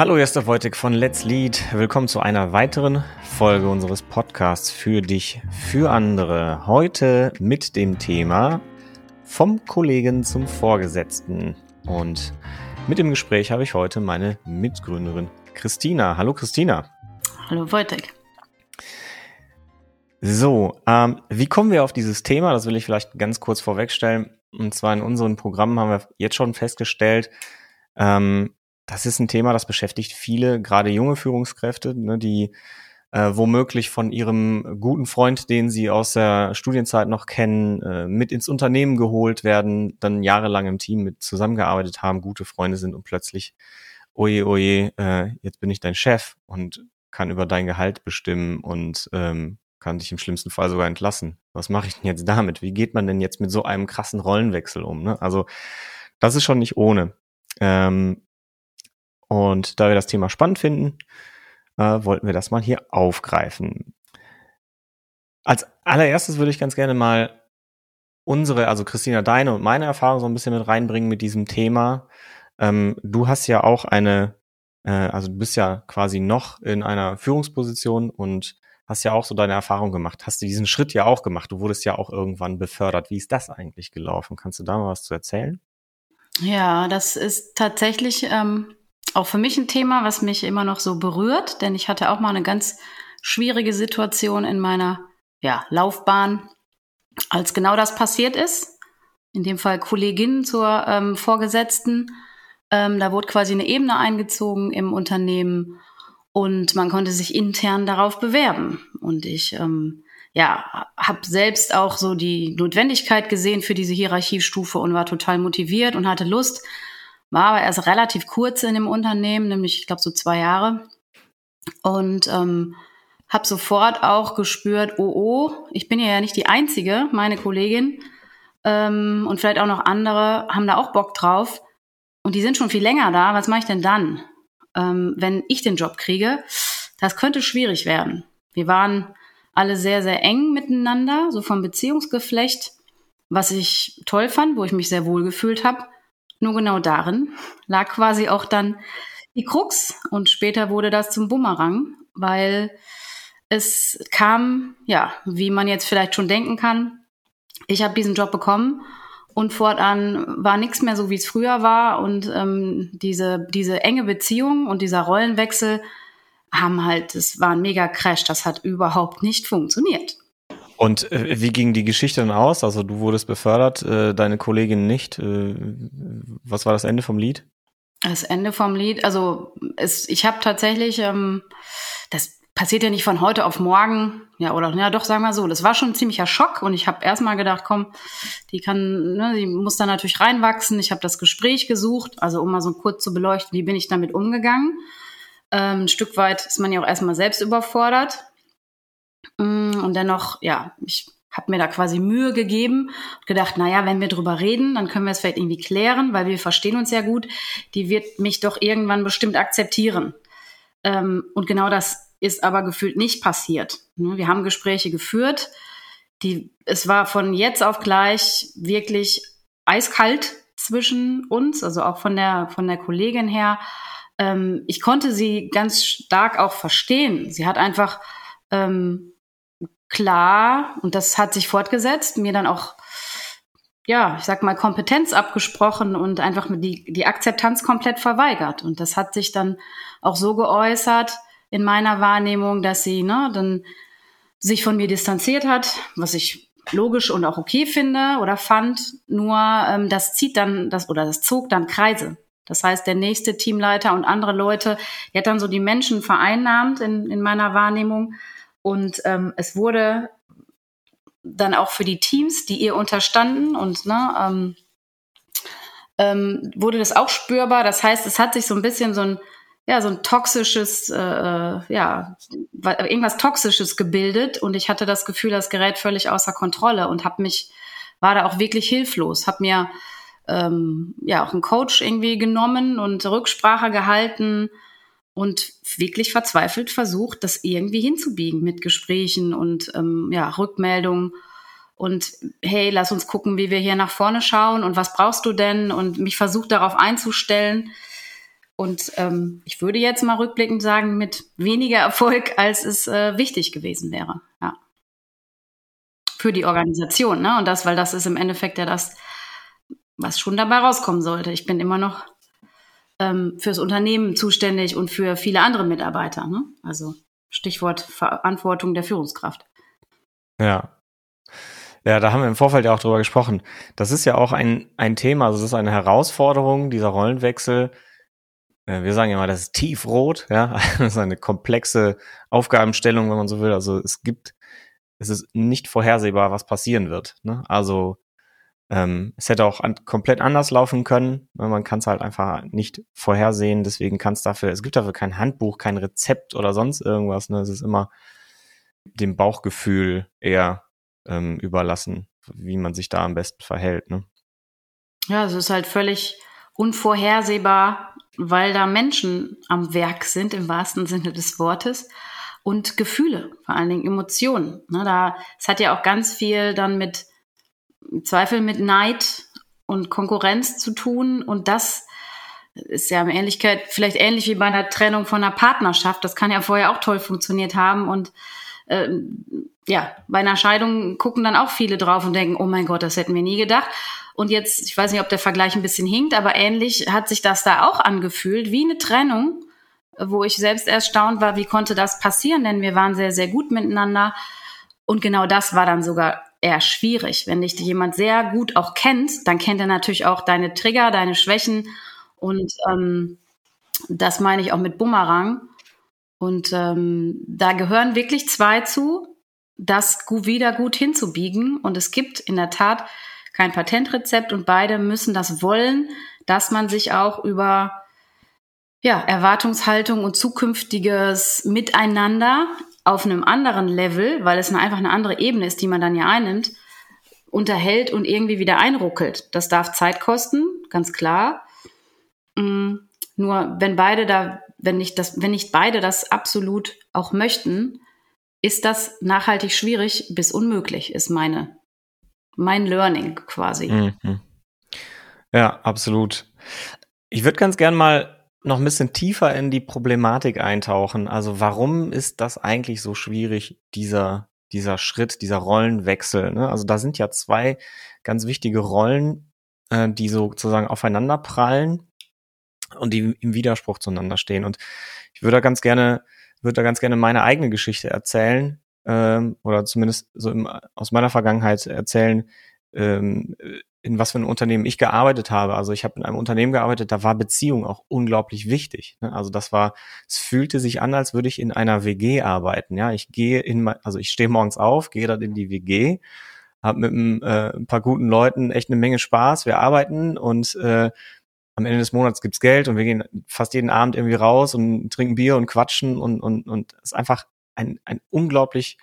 Hallo, Jester Wojtek von Let's Lead. Willkommen zu einer weiteren Folge unseres Podcasts für dich, für andere. Heute mit dem Thema vom Kollegen zum Vorgesetzten. Und mit dem Gespräch habe ich heute meine Mitgründerin Christina. Hallo Christina. Hallo Wojtek. So, ähm, wie kommen wir auf dieses Thema? Das will ich vielleicht ganz kurz vorwegstellen. Und zwar in unseren Programmen haben wir jetzt schon festgestellt, ähm, das ist ein Thema, das beschäftigt viele, gerade junge Führungskräfte, ne, die äh, womöglich von ihrem guten Freund, den sie aus der Studienzeit noch kennen, äh, mit ins Unternehmen geholt werden, dann jahrelang im Team mit zusammengearbeitet haben, gute Freunde sind und plötzlich, oje, oje, äh, jetzt bin ich dein Chef und kann über dein Gehalt bestimmen und ähm, kann dich im schlimmsten Fall sogar entlassen. Was mache ich denn jetzt damit? Wie geht man denn jetzt mit so einem krassen Rollenwechsel um? Ne? Also das ist schon nicht ohne. Ähm, und da wir das Thema spannend finden, äh, wollten wir das mal hier aufgreifen. Als allererstes würde ich ganz gerne mal unsere, also Christina, deine und meine Erfahrung so ein bisschen mit reinbringen mit diesem Thema. Ähm, du hast ja auch eine, äh, also du bist ja quasi noch in einer Führungsposition und hast ja auch so deine Erfahrung gemacht. Hast du diesen Schritt ja auch gemacht? Du wurdest ja auch irgendwann befördert. Wie ist das eigentlich gelaufen? Kannst du da mal was zu erzählen? Ja, das ist tatsächlich ähm, auch für mich ein Thema, was mich immer noch so berührt, denn ich hatte auch mal eine ganz schwierige Situation in meiner ja, Laufbahn, als genau das passiert ist. In dem Fall Kollegin zur ähm, Vorgesetzten. Ähm, da wurde quasi eine Ebene eingezogen im Unternehmen und man konnte sich intern darauf bewerben. Und ich ähm, ja, habe selbst auch so die Notwendigkeit gesehen für diese Hierarchiestufe und war total motiviert und hatte Lust, war aber erst relativ kurz in dem Unternehmen, nämlich ich glaube so zwei Jahre. Und ähm, habe sofort auch gespürt, oh oh, ich bin ja nicht die Einzige, meine Kollegin ähm, und vielleicht auch noch andere haben da auch Bock drauf. Und die sind schon viel länger da. Was mache ich denn dann, ähm, wenn ich den Job kriege? Das könnte schwierig werden. Wir waren alle sehr, sehr eng miteinander, so vom Beziehungsgeflecht, was ich toll fand, wo ich mich sehr wohl gefühlt habe. Nur genau darin lag quasi auch dann die Krux und später wurde das zum Bumerang, weil es kam, ja, wie man jetzt vielleicht schon denken kann, ich habe diesen Job bekommen und fortan war nichts mehr so, wie es früher war und ähm, diese, diese enge Beziehung und dieser Rollenwechsel haben halt, es war ein mega Crash, das hat überhaupt nicht funktioniert. Und äh, wie ging die Geschichte dann aus? Also du wurdest befördert, äh, deine Kollegin nicht. Äh, was war das Ende vom Lied? Das Ende vom Lied, also es, ich habe tatsächlich, ähm, das passiert ja nicht von heute auf morgen, ja oder ja doch sagen wir so, das war schon ein ziemlicher Schock und ich habe erstmal gedacht, komm, die kann, ne, die muss da natürlich reinwachsen. Ich habe das Gespräch gesucht, also um mal so kurz zu beleuchten, wie bin ich damit umgegangen. Ähm, ein Stück weit ist man ja auch erstmal selbst überfordert und dennoch, ja, ich habe mir da quasi Mühe gegeben und gedacht, naja, wenn wir drüber reden, dann können wir es vielleicht irgendwie klären, weil wir verstehen uns ja gut. Die wird mich doch irgendwann bestimmt akzeptieren. Ähm, und genau das ist aber gefühlt nicht passiert. Ne, wir haben Gespräche geführt. Die, es war von jetzt auf gleich wirklich eiskalt zwischen uns, also auch von der, von der Kollegin her. Ähm, ich konnte sie ganz stark auch verstehen. Sie hat einfach ähm, klar, und das hat sich fortgesetzt, mir dann auch, ja, ich sag mal, Kompetenz abgesprochen und einfach die, die Akzeptanz komplett verweigert. Und das hat sich dann auch so geäußert in meiner Wahrnehmung, dass sie ne, dann sich von mir distanziert hat, was ich logisch und auch okay finde oder fand. Nur ähm, das zieht dann, das oder das zog dann Kreise. Das heißt, der nächste Teamleiter und andere Leute, die hat dann so die Menschen vereinnahmt in, in meiner Wahrnehmung und ähm, es wurde dann auch für die Teams, die ihr unterstanden und ne, ähm, ähm, wurde das auch spürbar. Das heißt, es hat sich so ein bisschen so ein ja so ein toxisches äh, äh ja irgendwas toxisches gebildet. Und ich hatte das Gefühl, das gerät völlig außer Kontrolle und habe mich war da auch wirklich hilflos, habe mir ähm, ja auch einen Coach irgendwie genommen und Rücksprache gehalten und wirklich verzweifelt versucht, das irgendwie hinzubiegen mit Gesprächen und ähm, ja, Rückmeldungen und hey, lass uns gucken, wie wir hier nach vorne schauen und was brauchst du denn und mich versucht darauf einzustellen. Und ähm, ich würde jetzt mal rückblickend sagen, mit weniger Erfolg, als es äh, wichtig gewesen wäre. Ja. Für die Organisation, ne? Und das, weil das ist im Endeffekt ja das, was schon dabei rauskommen sollte. Ich bin immer noch ähm, fürs Unternehmen zuständig und für viele andere Mitarbeiter. Ne? Also Stichwort Verantwortung der Führungskraft. Ja. Ja, da haben wir im Vorfeld ja auch drüber gesprochen. Das ist ja auch ein, ein Thema, also das ist eine Herausforderung, dieser Rollenwechsel. Äh, wir sagen ja mal, das ist tiefrot, ja. Das ist eine komplexe Aufgabenstellung, wenn man so will. Also es gibt, es ist nicht vorhersehbar, was passieren wird. Ne? Also ähm, es hätte auch an, komplett anders laufen können. Ne? Man kann es halt einfach nicht vorhersehen. Deswegen kann es dafür, es gibt dafür kein Handbuch, kein Rezept oder sonst irgendwas. Ne? Es ist immer dem Bauchgefühl eher ähm, überlassen, wie man sich da am besten verhält. Ne? Ja, es ist halt völlig unvorhersehbar, weil da Menschen am Werk sind, im wahrsten Sinne des Wortes. Und Gefühle, vor allen Dingen Emotionen. Ne, da, es hat ja auch ganz viel dann mit Zweifel mit Neid und Konkurrenz zu tun. Und das ist ja in Ähnlichkeit vielleicht ähnlich wie bei einer Trennung von einer Partnerschaft. Das kann ja vorher auch toll funktioniert haben. Und äh, ja, bei einer Scheidung gucken dann auch viele drauf und denken, oh mein Gott, das hätten wir nie gedacht. Und jetzt, ich weiß nicht, ob der Vergleich ein bisschen hinkt, aber ähnlich hat sich das da auch angefühlt, wie eine Trennung, wo ich selbst erstaunt war, wie konnte das passieren, denn wir waren sehr, sehr gut miteinander. Und genau das war dann sogar eher schwierig. Wenn dich jemand sehr gut auch kennt, dann kennt er natürlich auch deine Trigger, deine Schwächen. Und ähm, das meine ich auch mit Bumerang. Und ähm, da gehören wirklich zwei zu, das wieder gut hinzubiegen. Und es gibt in der Tat kein Patentrezept und beide müssen das wollen, dass man sich auch über ja, Erwartungshaltung und zukünftiges Miteinander auf einem anderen Level, weil es einfach eine andere Ebene ist, die man dann ja einnimmt, unterhält und irgendwie wieder einruckelt. Das darf Zeit kosten, ganz klar. Mm, nur wenn beide da, wenn nicht das, wenn nicht beide das absolut auch möchten, ist das nachhaltig schwierig bis unmöglich, ist meine, mein Learning quasi. Mhm. Ja, absolut. Ich würde ganz gern mal noch ein bisschen tiefer in die Problematik eintauchen. Also warum ist das eigentlich so schwierig, dieser, dieser Schritt, dieser Rollenwechsel? Ne? Also da sind ja zwei ganz wichtige Rollen, äh, die sozusagen aufeinander prallen und die im Widerspruch zueinander stehen. Und ich würde da ganz gerne, würde da ganz gerne meine eigene Geschichte erzählen, ähm, oder zumindest so im, aus meiner Vergangenheit erzählen, ähm, in was für ein Unternehmen ich gearbeitet habe. Also ich habe in einem Unternehmen gearbeitet, da war Beziehung auch unglaublich wichtig. Ne? Also das war, es fühlte sich an, als würde ich in einer WG arbeiten. Ja, ich gehe in, also ich stehe morgens auf, gehe dann in die WG, habe mit ein, äh, ein paar guten Leuten echt eine Menge Spaß. Wir arbeiten und äh, am Ende des Monats gibt's Geld und wir gehen fast jeden Abend irgendwie raus und trinken Bier und quatschen und und und es ist einfach ein ein unglaublich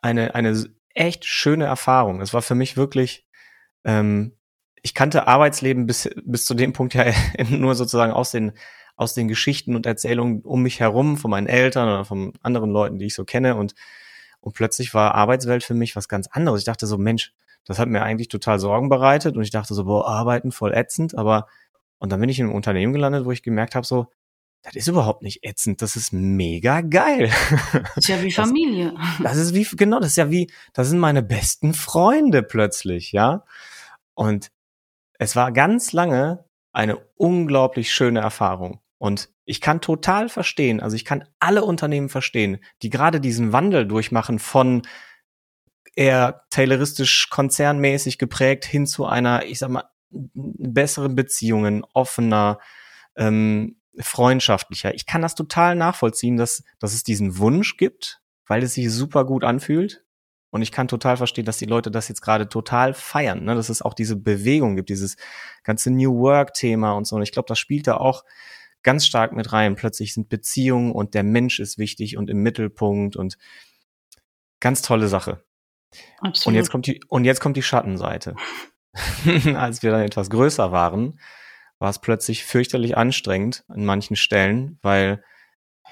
eine eine echt schöne Erfahrung. Es war für mich wirklich ähm, ich kannte Arbeitsleben bis, bis zu dem Punkt ja nur sozusagen aus den, aus den Geschichten und Erzählungen um mich herum, von meinen Eltern oder von anderen Leuten, die ich so kenne. Und, und plötzlich war Arbeitswelt für mich was ganz anderes. Ich dachte so, Mensch, das hat mir eigentlich total Sorgen bereitet. Und ich dachte so, boah, arbeiten voll ätzend. Aber, und dann bin ich in einem Unternehmen gelandet, wo ich gemerkt habe, so, das ist überhaupt nicht ätzend, das ist mega geil. Das ist ja wie Familie. Das, das ist wie, genau, das ist ja wie, das sind meine besten Freunde plötzlich, ja. Und es war ganz lange eine unglaublich schöne Erfahrung. Und ich kann total verstehen, also ich kann alle Unternehmen verstehen, die gerade diesen Wandel durchmachen von eher tayloristisch konzernmäßig geprägt hin zu einer, ich sag mal, besseren Beziehungen, offener, ähm, freundschaftlicher. Ich kann das total nachvollziehen, dass, dass es diesen Wunsch gibt, weil es sich super gut anfühlt. Und ich kann total verstehen, dass die Leute das jetzt gerade total feiern, ne? dass es auch diese Bewegung gibt, dieses ganze New Work-Thema und so. Und ich glaube, das spielt da auch ganz stark mit rein. Plötzlich sind Beziehungen und der Mensch ist wichtig und im Mittelpunkt und ganz tolle Sache. Absolut. Und jetzt kommt die, und jetzt kommt die Schattenseite. Als wir dann etwas größer waren, war es plötzlich fürchterlich anstrengend an manchen Stellen, weil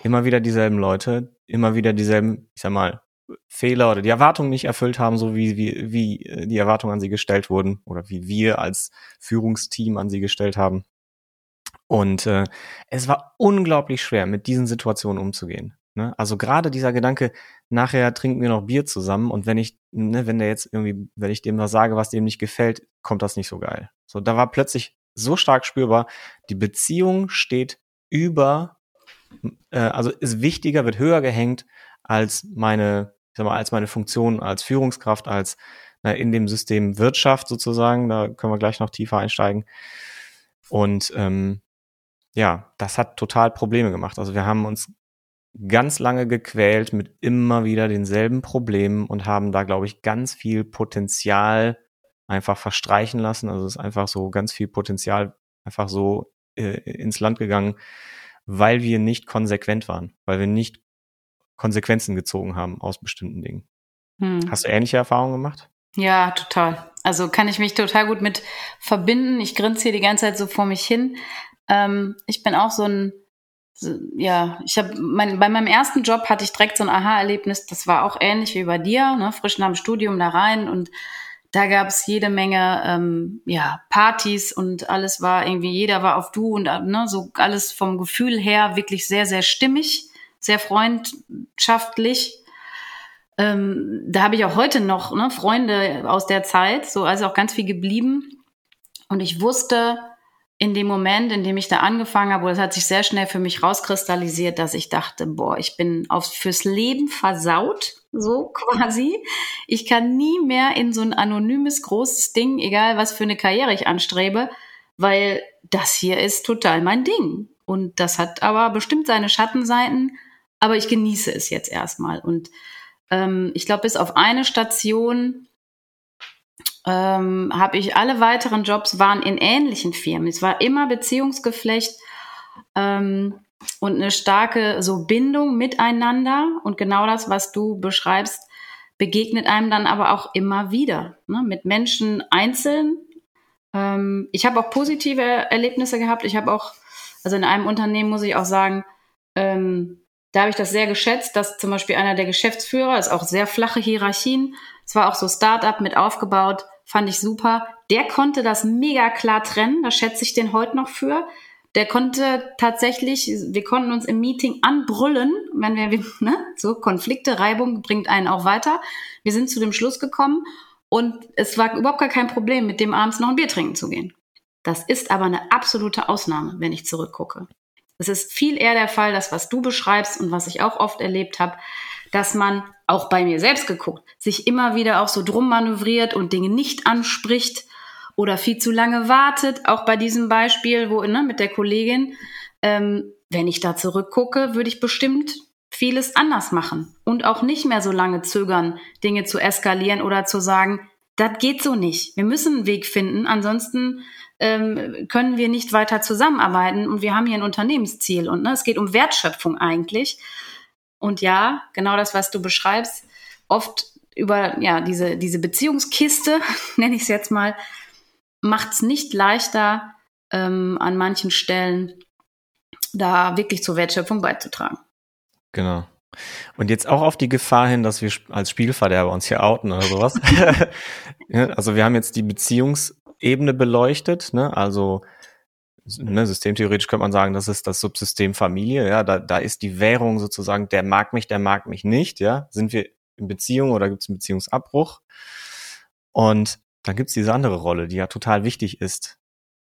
immer wieder dieselben Leute, immer wieder dieselben, ich sag mal, Fehler oder die Erwartungen nicht erfüllt haben, so wie, wie, wie äh, die Erwartungen an sie gestellt wurden oder wie wir als Führungsteam an sie gestellt haben. Und äh, es war unglaublich schwer, mit diesen Situationen umzugehen. Ne? Also gerade dieser Gedanke, nachher trinken wir noch Bier zusammen und wenn ich, ne, wenn der jetzt irgendwie, wenn ich dem was sage, was dem nicht gefällt, kommt das nicht so geil. So, da war plötzlich so stark spürbar, die Beziehung steht über, äh, also ist wichtiger, wird höher gehängt als meine, ich sag mal, als meine Funktion als Führungskraft, als na, in dem System Wirtschaft sozusagen. Da können wir gleich noch tiefer einsteigen. Und ähm, ja, das hat total Probleme gemacht. Also wir haben uns ganz lange gequält mit immer wieder denselben Problemen und haben da, glaube ich, ganz viel Potenzial einfach verstreichen lassen. Also es ist einfach so ganz viel Potenzial einfach so äh, ins Land gegangen, weil wir nicht konsequent waren, weil wir nicht Konsequenzen gezogen haben aus bestimmten Dingen. Hm. Hast du ähnliche Erfahrungen gemacht? Ja, total. Also kann ich mich total gut mit verbinden. Ich grinse hier die ganze Zeit so vor mich hin. Ähm, ich bin auch so ein, so, ja, ich habe mein, bei meinem ersten Job hatte ich direkt so ein Aha-Erlebnis. Das war auch ähnlich wie bei dir, ne? frisch nach dem Studium da rein und da gab es jede Menge ähm, ja, Partys und alles war irgendwie, jeder war auf du und ne, so alles vom Gefühl her wirklich sehr, sehr stimmig, sehr freundschaftlich. Ähm, da habe ich auch heute noch ne, Freunde aus der Zeit, so also auch ganz viel geblieben. Und ich wusste in dem Moment, in dem ich da angefangen habe, das hat sich sehr schnell für mich rauskristallisiert, dass ich dachte, boah, ich bin auf, fürs Leben versaut so quasi. Ich kann nie mehr in so ein anonymes großes Ding, egal was für eine Karriere ich anstrebe, weil das hier ist total mein Ding. Und das hat aber bestimmt seine Schattenseiten, aber ich genieße es jetzt erstmal. Und ähm, ich glaube, bis auf eine Station ähm, habe ich alle weiteren Jobs waren in ähnlichen Firmen. Es war immer Beziehungsgeflecht. Ähm, und eine starke so Bindung miteinander. Und genau das, was du beschreibst, begegnet einem dann aber auch immer wieder ne? mit Menschen einzeln. Ähm, ich habe auch positive Erlebnisse gehabt. Ich habe auch, also in einem Unternehmen muss ich auch sagen, ähm, da habe ich das sehr geschätzt, dass zum Beispiel einer der Geschäftsführer, ist auch sehr flache Hierarchien, es war auch so Start-up mit aufgebaut, fand ich super. Der konnte das mega klar trennen, da schätze ich den heute noch für der konnte tatsächlich, wir konnten uns im Meeting anbrüllen, wenn wir, ne, so Konflikte, Reibung bringt einen auch weiter. Wir sind zu dem Schluss gekommen und es war überhaupt gar kein Problem, mit dem abends noch ein Bier trinken zu gehen. Das ist aber eine absolute Ausnahme, wenn ich zurückgucke. Es ist viel eher der Fall, das, was du beschreibst und was ich auch oft erlebt habe, dass man auch bei mir selbst geguckt, sich immer wieder auch so drum manövriert und Dinge nicht anspricht oder viel zu lange wartet, auch bei diesem Beispiel, wo ne, mit der Kollegin, ähm, wenn ich da zurückgucke, würde ich bestimmt vieles anders machen und auch nicht mehr so lange zögern, Dinge zu eskalieren oder zu sagen, das geht so nicht. Wir müssen einen Weg finden, ansonsten ähm, können wir nicht weiter zusammenarbeiten und wir haben hier ein Unternehmensziel und ne, es geht um Wertschöpfung eigentlich. Und ja, genau das, was du beschreibst, oft über ja diese diese Beziehungskiste nenne ich es jetzt mal macht es nicht leichter, ähm, an manchen Stellen da wirklich zur Wertschöpfung beizutragen. Genau. Und jetzt auch auf die Gefahr hin, dass wir als Spielverderber uns hier outen oder sowas. also wir haben jetzt die Beziehungsebene beleuchtet, ne? Also ne, systemtheoretisch könnte man sagen, das ist das Subsystem Familie, ja, da, da ist die Währung sozusagen, der mag mich, der mag mich nicht, ja. Sind wir in Beziehung oder gibt es einen Beziehungsabbruch? Und dann gibt's diese andere Rolle, die ja total wichtig ist,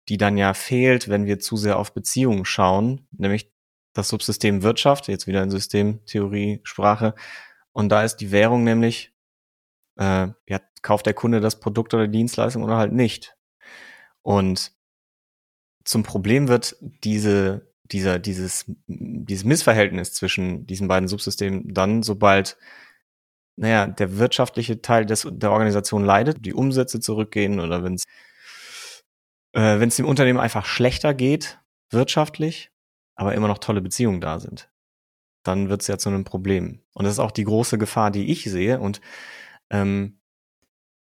die dann ja fehlt, wenn wir zu sehr auf Beziehungen schauen, nämlich das Subsystem Wirtschaft, jetzt wieder in Systemtheorie, Sprache. Und da ist die Währung nämlich, äh, ja, kauft der Kunde das Produkt oder die Dienstleistung oder halt nicht. Und zum Problem wird diese, dieser, dieses, dieses Missverhältnis zwischen diesen beiden Subsystemen dann, sobald naja, der wirtschaftliche Teil des, der Organisation leidet, die Umsätze zurückgehen oder wenn es äh, wenn es dem Unternehmen einfach schlechter geht, wirtschaftlich, aber immer noch tolle Beziehungen da sind, dann wird es ja zu einem Problem. Und das ist auch die große Gefahr, die ich sehe. Und ähm,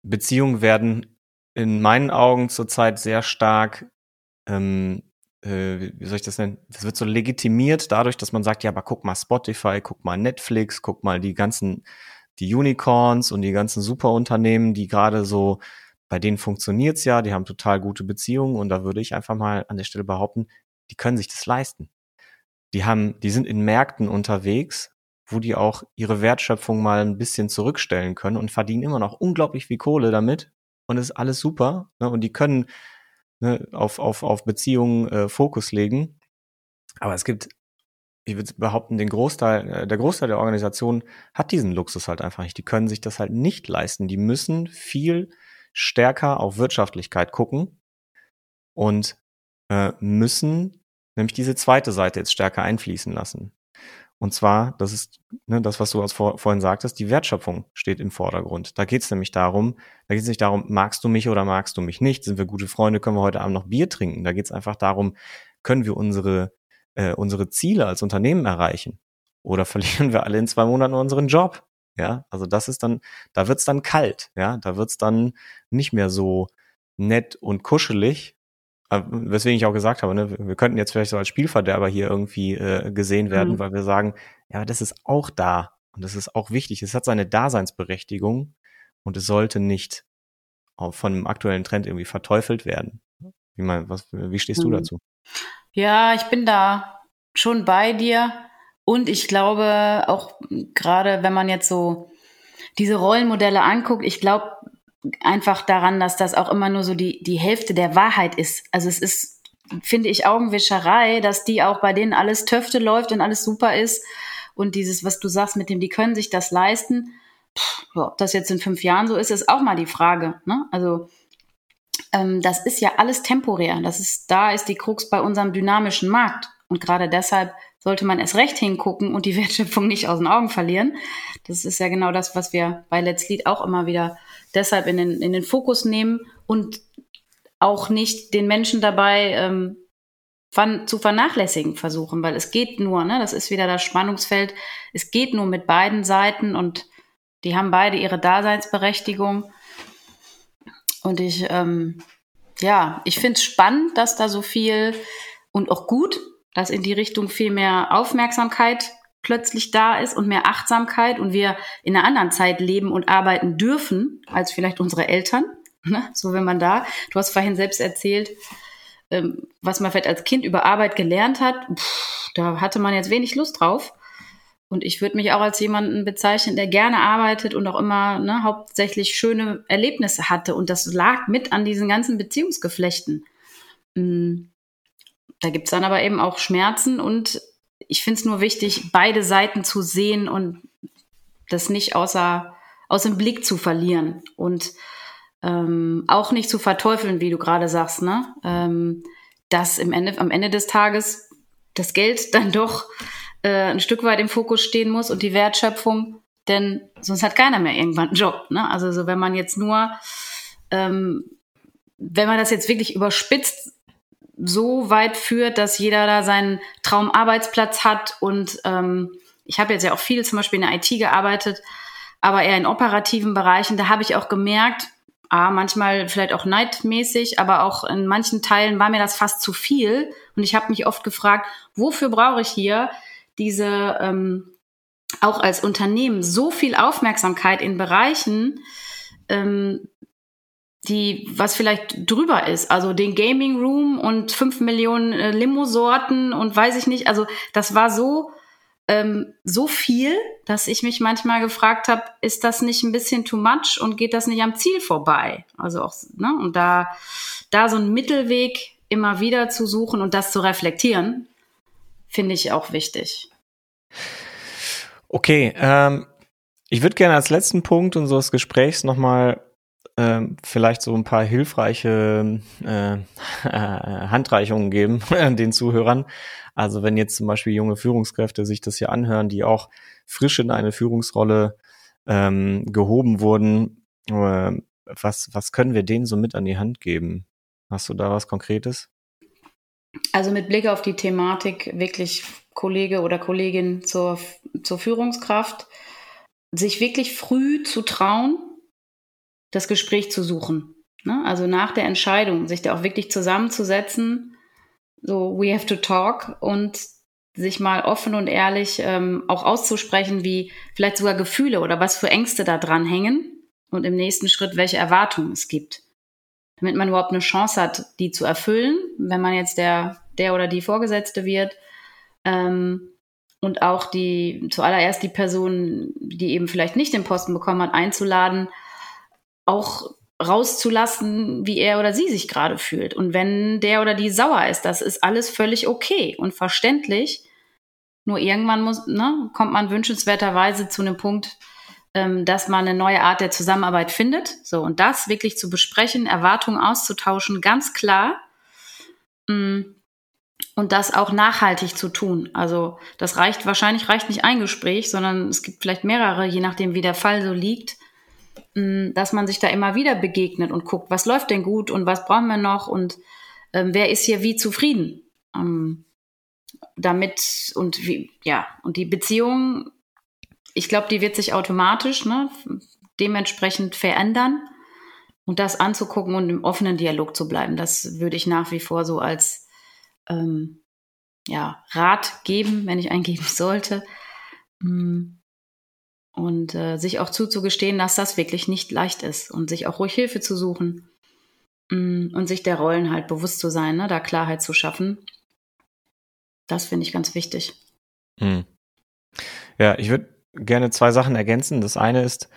Beziehungen werden in meinen Augen zurzeit sehr stark, ähm, äh, wie soll ich das nennen? Das wird so legitimiert dadurch, dass man sagt, ja, aber guck mal Spotify, guck mal Netflix, guck mal die ganzen die Unicorns und die ganzen Superunternehmen, die gerade so, bei denen funktioniert's ja, die haben total gute Beziehungen und da würde ich einfach mal an der Stelle behaupten, die können sich das leisten. Die haben, die sind in Märkten unterwegs, wo die auch ihre Wertschöpfung mal ein bisschen zurückstellen können und verdienen immer noch unglaublich viel Kohle damit und es ist alles super. Ne? Und die können ne, auf, auf, auf Beziehungen äh, Fokus legen. Aber es gibt, ich würde behaupten, den Großteil, äh, der Großteil der Organisation hat diesen Luxus halt einfach nicht. Die können sich das halt nicht leisten. Die müssen viel stärker auf Wirtschaftlichkeit gucken und äh, müssen nämlich diese zweite Seite jetzt stärker einfließen lassen. Und zwar, das ist ne, das, was du vor, vorhin sagtest, die Wertschöpfung steht im Vordergrund. Da geht es nämlich darum, da geht es nicht darum, magst du mich oder magst du mich nicht? Sind wir gute Freunde, können wir heute Abend noch Bier trinken? Da geht es einfach darum, können wir unsere, äh, unsere Ziele als Unternehmen erreichen? Oder verlieren wir alle in zwei Monaten unseren Job? Ja, also das ist dann, da wird's dann kalt, ja, da wird's dann nicht mehr so nett und kuschelig, weswegen ich auch gesagt habe, ne, wir könnten jetzt vielleicht so als Spielverderber hier irgendwie äh, gesehen werden, mhm. weil wir sagen, ja, das ist auch da und das ist auch wichtig. Es hat seine Daseinsberechtigung und es sollte nicht auch von dem aktuellen Trend irgendwie verteufelt werden. Wie, mein, was, wie stehst mhm. du dazu? Ja, ich bin da schon bei dir und ich glaube auch gerade, wenn man jetzt so diese Rollenmodelle anguckt, ich glaube, einfach daran, dass das auch immer nur so die, die Hälfte der Wahrheit ist. Also es ist, finde ich, Augenwischerei, dass die auch bei denen alles Töfte läuft und alles super ist. Und dieses, was du sagst mit dem, die können sich das leisten, pff, ob das jetzt in fünf Jahren so ist, ist auch mal die Frage. Ne? Also ähm, das ist ja alles temporär. Das ist, da ist die Krux bei unserem dynamischen Markt. Und gerade deshalb sollte man erst recht hingucken und die Wertschöpfung nicht aus den Augen verlieren. Das ist ja genau das, was wir bei Let's Lead auch immer wieder deshalb in den, in den Fokus nehmen und auch nicht den Menschen dabei ähm, zu vernachlässigen versuchen, weil es geht nur, ne, das ist wieder das Spannungsfeld, es geht nur mit beiden Seiten und die haben beide ihre Daseinsberechtigung. Und ich, ähm, ja, ich finde es spannend, dass da so viel und auch gut, dass in die Richtung viel mehr Aufmerksamkeit plötzlich da ist und mehr Achtsamkeit und wir in einer anderen Zeit leben und arbeiten dürfen als vielleicht unsere Eltern. Ne? So wenn man da, du hast vorhin selbst erzählt, ähm, was man vielleicht als Kind über Arbeit gelernt hat, pff, da hatte man jetzt wenig Lust drauf. Und ich würde mich auch als jemanden bezeichnen, der gerne arbeitet und auch immer ne, hauptsächlich schöne Erlebnisse hatte. Und das lag mit an diesen ganzen Beziehungsgeflechten. Mm, da gibt's dann aber eben auch Schmerzen und ich finde es nur wichtig, beide Seiten zu sehen und das nicht außer, aus dem Blick zu verlieren und ähm, auch nicht zu verteufeln, wie du gerade sagst, ne? Ähm, dass im Ende, am Ende des Tages das Geld dann doch äh, ein Stück weit im Fokus stehen muss und die Wertschöpfung, denn sonst hat keiner mehr irgendwann einen Job. Ne? Also so, wenn man jetzt nur, ähm, wenn man das jetzt wirklich überspitzt so weit führt, dass jeder da seinen Traumarbeitsplatz hat. Und ähm, ich habe jetzt ja auch viel zum Beispiel in der IT gearbeitet, aber eher in operativen Bereichen. Da habe ich auch gemerkt, ah, manchmal vielleicht auch neidmäßig, aber auch in manchen Teilen war mir das fast zu viel. Und ich habe mich oft gefragt, wofür brauche ich hier diese ähm, auch als Unternehmen so viel Aufmerksamkeit in Bereichen, ähm, die, was vielleicht drüber ist. Also den Gaming Room und fünf Millionen äh, Limo-Sorten und weiß ich nicht. Also das war so, ähm, so viel, dass ich mich manchmal gefragt habe, ist das nicht ein bisschen too much und geht das nicht am Ziel vorbei? Also auch, ne, und da, da so einen Mittelweg immer wieder zu suchen und das zu reflektieren, finde ich auch wichtig. Okay, ähm, ich würde gerne als letzten Punkt unseres Gesprächs nochmal ähm, vielleicht so ein paar hilfreiche äh, Handreichungen geben den Zuhörern. Also wenn jetzt zum Beispiel junge Führungskräfte sich das hier anhören, die auch frisch in eine Führungsrolle ähm, gehoben wurden, äh, was, was können wir denen so mit an die Hand geben? Hast du da was Konkretes? Also mit Blick auf die Thematik wirklich Kollege oder Kollegin zur, zur Führungskraft, sich wirklich früh zu trauen, das Gespräch zu suchen. Ne? Also nach der Entscheidung, sich da auch wirklich zusammenzusetzen, so we have to talk und sich mal offen und ehrlich ähm, auch auszusprechen, wie vielleicht sogar Gefühle oder was für Ängste da dran hängen und im nächsten Schritt, welche Erwartungen es gibt. Damit man überhaupt eine Chance hat, die zu erfüllen. Wenn man jetzt der der oder die Vorgesetzte wird. Ähm, und auch die, zuallererst die Person, die eben vielleicht nicht den Posten bekommen hat, einzuladen, auch rauszulassen, wie er oder sie sich gerade fühlt. Und wenn der oder die sauer ist, das ist alles völlig okay und verständlich. Nur irgendwann muss, ne, kommt man wünschenswerterweise zu einem Punkt, ähm, dass man eine neue Art der Zusammenarbeit findet. So, und das wirklich zu besprechen, Erwartungen auszutauschen, ganz klar. Mm, und das auch nachhaltig zu tun. Also das reicht, wahrscheinlich reicht nicht ein Gespräch, sondern es gibt vielleicht mehrere, je nachdem, wie der Fall so liegt, dass man sich da immer wieder begegnet und guckt, was läuft denn gut und was brauchen wir noch und ähm, wer ist hier wie zufrieden. Ähm, damit und wie, ja, und die Beziehung ich glaube, die wird sich automatisch ne, dementsprechend verändern. Und das anzugucken und im offenen Dialog zu bleiben, das würde ich nach wie vor so als ähm, ja, Rat geben, wenn ich eingeben sollte. Mm. Und äh, sich auch zuzugestehen, dass das wirklich nicht leicht ist und sich auch ruhig Hilfe zu suchen mm, und sich der Rollen halt bewusst zu sein, ne, da Klarheit zu schaffen. Das finde ich ganz wichtig. Hm. Ja, ich würde gerne zwei Sachen ergänzen. Das eine ist,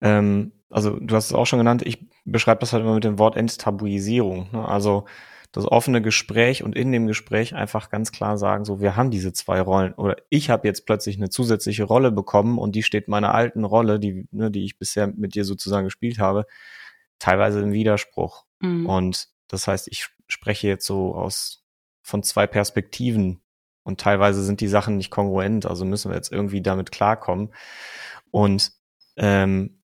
ähm, also du hast es auch schon genannt, ich beschreibe das halt immer mit dem Wort Enttabuisierung. Ne? Also das offene Gespräch und in dem Gespräch einfach ganz klar sagen, so wir haben diese zwei Rollen oder ich habe jetzt plötzlich eine zusätzliche Rolle bekommen und die steht meiner alten Rolle, die, ne, die ich bisher mit dir sozusagen gespielt habe, teilweise im Widerspruch. Mhm. Und das heißt, ich spreche jetzt so aus von zwei Perspektiven und teilweise sind die Sachen nicht kongruent, also müssen wir jetzt irgendwie damit klarkommen. Und ähm,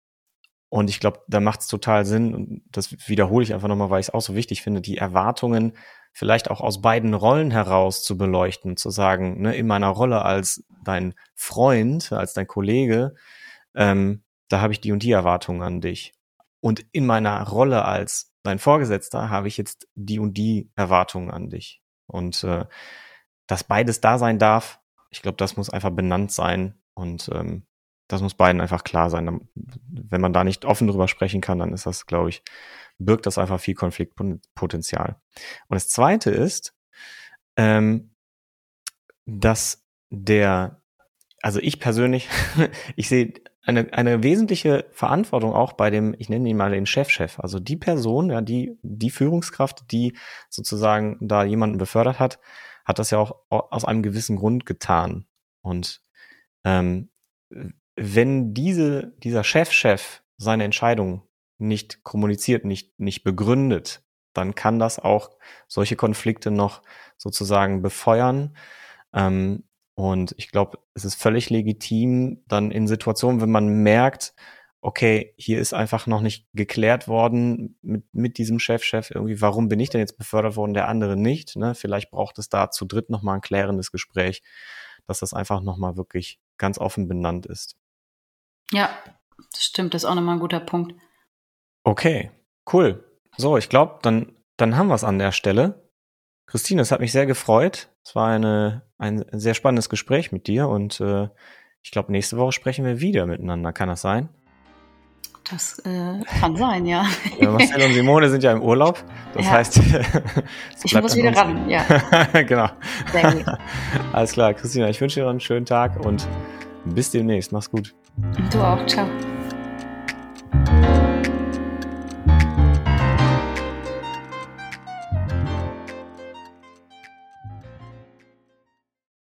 und ich glaube, da macht es total Sinn, und das wiederhole ich einfach nochmal, weil ich es auch so wichtig finde, die Erwartungen vielleicht auch aus beiden Rollen heraus zu beleuchten, zu sagen, ne, in meiner Rolle als dein Freund, als dein Kollege, ähm, da habe ich die und die Erwartungen an dich. Und in meiner Rolle als dein Vorgesetzter habe ich jetzt die und die Erwartungen an dich. Und äh, dass beides da sein darf, ich glaube, das muss einfach benannt sein und ähm, das muss beiden einfach klar sein. Wenn man da nicht offen drüber sprechen kann, dann ist das, glaube ich, birgt das einfach viel Konfliktpotenzial. Und das Zweite ist, ähm, dass der, also ich persönlich, ich sehe eine, eine wesentliche Verantwortung auch bei dem, ich nenne ihn mal den Chefchef, -Chef, also die Person, ja, die, die Führungskraft, die sozusagen da jemanden befördert hat, hat das ja auch aus einem gewissen Grund getan. Und ähm, wenn diese, dieser Chefchef -Chef seine Entscheidung nicht kommuniziert, nicht, nicht begründet, dann kann das auch solche Konflikte noch sozusagen befeuern. Ähm, und ich glaube, es ist völlig legitim, dann in Situationen, wenn man merkt, okay, hier ist einfach noch nicht geklärt worden mit, mit diesem Chefchef -Chef irgendwie, warum bin ich denn jetzt befördert worden, der andere nicht? Ne? Vielleicht braucht es da zu dritt nochmal ein klärendes Gespräch, dass das einfach nochmal wirklich ganz offen benannt ist. Ja, das stimmt, das ist auch nochmal ein guter Punkt. Okay, cool. So, ich glaube, dann, dann haben wir es an der Stelle. Christine, es hat mich sehr gefreut. Es war eine, ein sehr spannendes Gespräch mit dir und äh, ich glaube, nächste Woche sprechen wir wieder miteinander. Kann das sein? Das äh, kann sein, ja. Marcel und Simone sind ja im Urlaub. Das ja. heißt, ich muss wieder ran, ja. genau. Alles klar, Christina, ich wünsche dir einen schönen Tag und bis demnächst. Mach's gut. Du auch, ciao.